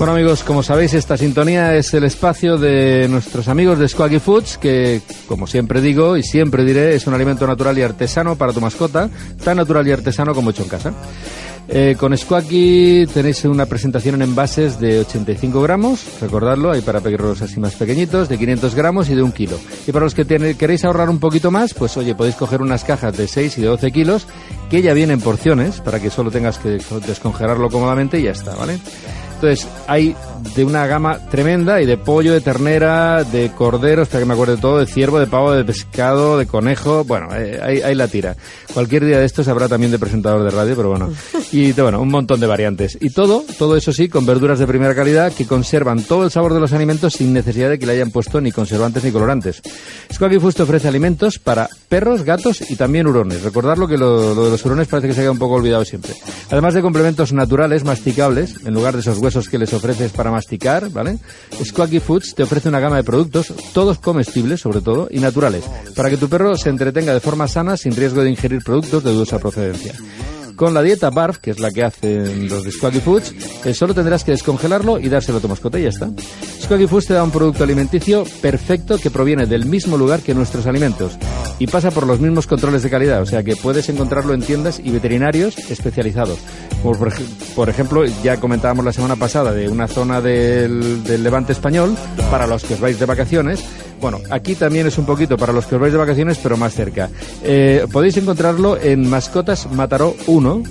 Bueno amigos, como sabéis, esta sintonía es el espacio de nuestros amigos de Squaggy Foods, que como siempre digo y siempre diré, es un alimento natural y artesano para tu mascota, tan natural y artesano como hecho en casa. Eh, con Squawky tenéis una presentación en envases de 85 gramos, recordadlo, hay para perros así más pequeñitos, de 500 gramos y de un kilo. Y para los que queréis ahorrar un poquito más, pues oye, podéis coger unas cajas de 6 y de 12 kilos, que ya vienen porciones, para que solo tengas que descongelarlo cómodamente y ya está, ¿vale? Entonces, hay de una gama tremenda y de pollo, de ternera, de cordero, espera que me acuerde todo, de ciervo, de pavo, de pescado, de conejo, bueno, eh, ahí, la tira. Cualquier día de estos habrá también de presentador de radio, pero bueno. Y bueno, un montón de variantes. Y todo, todo eso sí, con verduras de primera calidad que conservan todo el sabor de los alimentos sin necesidad de que le hayan puesto ni conservantes ni colorantes. Squawky Foods ofrece alimentos para perros, gatos y también hurones. Recordadlo que lo, lo de los hurones parece que se haya un poco olvidado siempre. Además de complementos naturales, masticables, en lugar de esos huesos que les ofreces para masticar, ¿vale? Squawky Foods te ofrece una gama de productos, todos comestibles sobre todo, y naturales, para que tu perro se entretenga de forma sana sin riesgo de ingerir productos de dudosa procedencia. Con la dieta BARF, que es la que hacen los de Squawky Foods, eh, solo tendrás que descongelarlo y dárselo a tu mascota y ya está. Squawky Foods te da un producto alimenticio perfecto que proviene del mismo lugar que nuestros alimentos y pasa por los mismos controles de calidad, o sea que puedes encontrarlo en tiendas y veterinarios especializados. Como por, ejemplo, ya comentábamos la semana pasada de una zona del, del Levante español para los que os vais de vacaciones bueno, aquí también es un poquito para los que os vais de vacaciones, pero más cerca. Eh, podéis encontrarlo en Mascotas Mataró 1,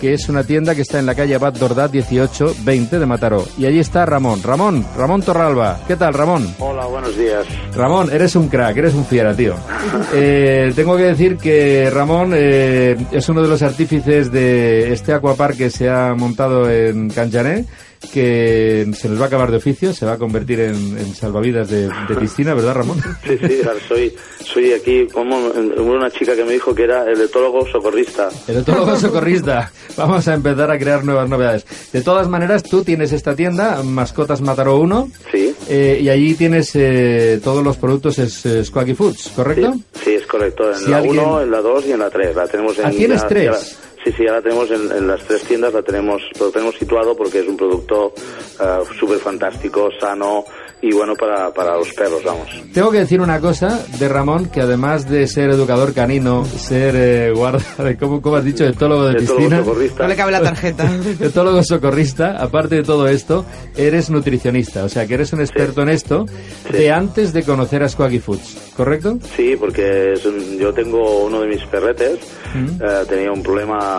que es una tienda que está en la calle Abad Dordá 1820 de Mataró. Y allí está Ramón. Ramón, Ramón Torralba. ¿Qué tal, Ramón? Hola, buenos días. Ramón, eres un crack, eres un fiera, tío. Eh, tengo que decir que Ramón eh, es uno de los artífices de este aquapark que se ha montado en Canchané que se nos va a acabar de oficio, se va a convertir en, salvavidas de, piscina, ¿verdad, Ramón? Sí, sí, soy, soy aquí como una chica que me dijo que era el etólogo socorrista. El etólogo socorrista. Vamos a empezar a crear nuevas novedades. De todas maneras, tú tienes esta tienda, Mascotas Mataró 1. Sí. Eh, y allí tienes eh, todos los productos es, Squawky Foods, ¿correcto? Sí, es correcto. En la 1, en la 2 y en la 3. La tenemos en, ¿Ah, tienes tres? Sí, sí, ahora tenemos en, las tres tiendas, la tenemos, lo tenemos situado porque es un producto uh, súper fantástico, sano y bueno para, para los perros, vamos. Tengo que decir una cosa de Ramón, que además de ser educador canino, ser eh, guarda, ¿cómo, ¿cómo, has dicho? Etólogo de piscina. Socorrista. No le cabe la tarjeta. etólogo socorrista, aparte de todo esto, eres nutricionista, o sea que eres un experto en esto de antes de conocer a Squaggy Foods, ¿correcto? Sí, porque yo tengo uno de mis perretes, eh, tenía un problema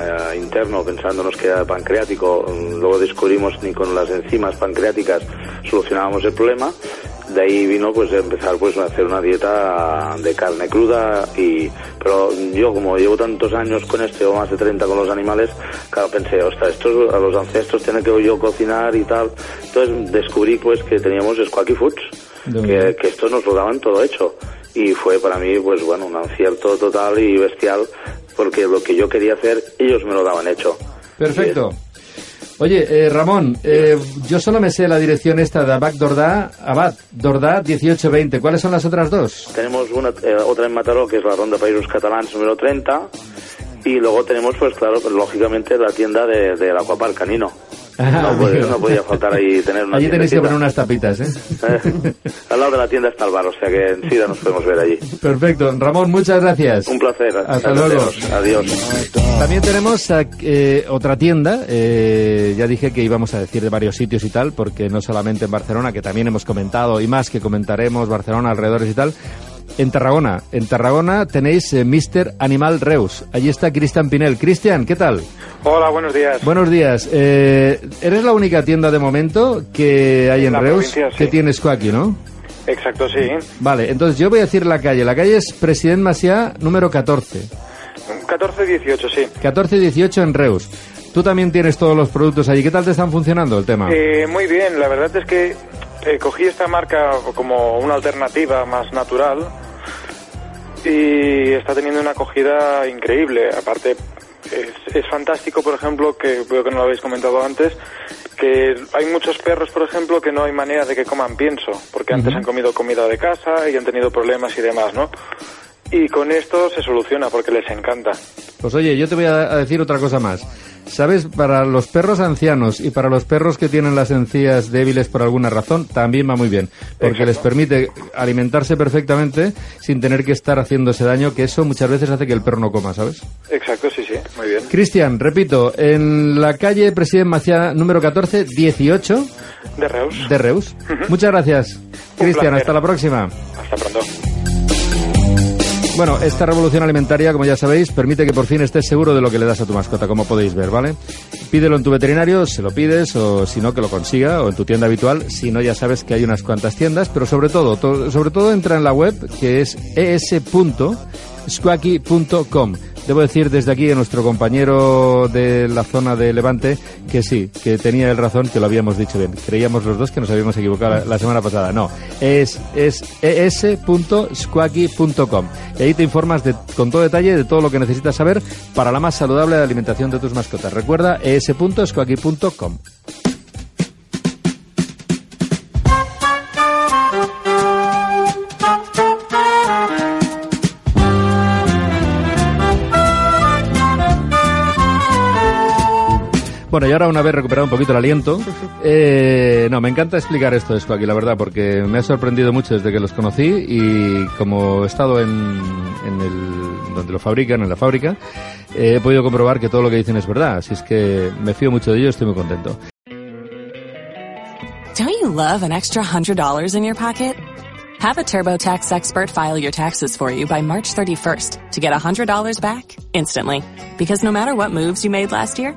eh, interno pensándonos que era pancreático, luego descubrimos ni con las enzimas pancreáticas solucionábamos el problema. De ahí vino pues empezar pues a hacer una dieta de carne cruda y pero yo como llevo tantos años con esto o más de 30 con los animales claro pensé ostras estos a los ancestros tiene que yo cocinar y tal entonces descubrí pues que teníamos Squawky Foods que, que esto nos lo daban todo hecho. Y fue para mí pues bueno un acierto total y bestial porque lo que yo quería hacer ellos me lo daban hecho perfecto Oye, eh, Ramón, eh, yo solo me sé la dirección esta de Abad Dordá, Abad Dordá 1820. ¿Cuáles son las otras dos? Tenemos una, eh, otra en Mataró, que es la Ronda Países Catalans número 30. Y luego tenemos, pues claro, pues, lógicamente la tienda del de, Aquapark Canino. Ah, no, podía, faltar ahí tener una Allí tenéis que poner unas tapitas, ¿eh? ¿eh? Al lado de la tienda está el bar, o sea que enseguida nos podemos ver allí. Perfecto. Ramón, muchas gracias. Un placer. Hasta luego. Adiós. También tenemos eh, otra tienda. Eh, ya dije que íbamos a decir de varios sitios y tal, porque no solamente en Barcelona, que también hemos comentado y más que comentaremos, Barcelona, alrededores y tal en Tarragona. En Tarragona tenéis eh, Mr. Animal Reus. Allí está Cristian Pinel. Cristian, ¿qué tal? Hola, buenos días. Buenos días. Eh, ¿Eres la única tienda de momento que hay en, Reus que tiene Squawky, no? Exacto, sí. Vale, entonces yo voy a decir la calle. La calle es President Maciá número 14. 14-18, sí. 14 y 18 en Reus. Tú también tienes todos los productos allí. ¿Qué tal te están funcionando el tema? Eh, muy bien, la verdad es que eh, cogí esta marca como una alternativa más natural y está teniendo una acogida increíble. Aparte, es, es fantástico, por ejemplo, que veo que no lo habéis comentado antes, que hay muchos perros, por ejemplo, que no hay manera de que coman pienso, porque antes han comido comida de casa y han tenido problemas y demás, ¿no? Y con esto se soluciona porque les encanta. Pues oye, yo te voy a decir otra cosa más. ¿Sabes? Para los perros ancianos y para los perros que tienen las encías débiles por alguna razón, también va muy bien. Porque Exacto. les permite alimentarse perfectamente sin tener que estar haciéndose daño, que eso muchas veces hace que el perro no coma, ¿sabes? Exacto, sí, sí, muy bien. Cristian, repito, en la calle Presidente Maciá número 14, 18 De Reus. de Reus. Muchas gracias. Cristian, hasta la próxima. Hasta pronto. Bueno, esta revolución alimentaria, como ya sabéis, permite que por fin estés seguro de lo que le das a tu mascota, como podéis ver, ¿vale? Pídelo en tu veterinario, se lo pides, o si no, que lo consiga, o en tu tienda habitual. Si no, ya sabes que hay unas cuantas tiendas, pero sobre todo, to- sobre todo entra en la web, que es es.squacky.com. Debo decir desde aquí a nuestro compañero de la zona de Levante que sí, que tenía el razón, que lo habíamos dicho bien. Creíamos los dos que nos habíamos equivocado la semana pasada. No, es, es. Y ahí te informas de, con todo detalle de todo lo que necesitas saber para la más saludable alimentación de tus mascotas. Recuerda es.squacky.com. Bueno, y ahora una vez recuperado un poquito el aliento, eh, no, me encanta explicar esto de Squawky, la verdad, porque me ha sorprendido mucho desde que los conocí y como he estado en, en el, donde lo fabrican, en la fábrica, eh, he podido comprobar que todo lo que dicen es verdad, así es que me fío mucho de ellos, estoy muy contento. Don't you love an extra $100 in your pocket? Have a TurboTax expert file your taxes for you by March 31st to get $100 back instantly. Because no matter what moves you made last year,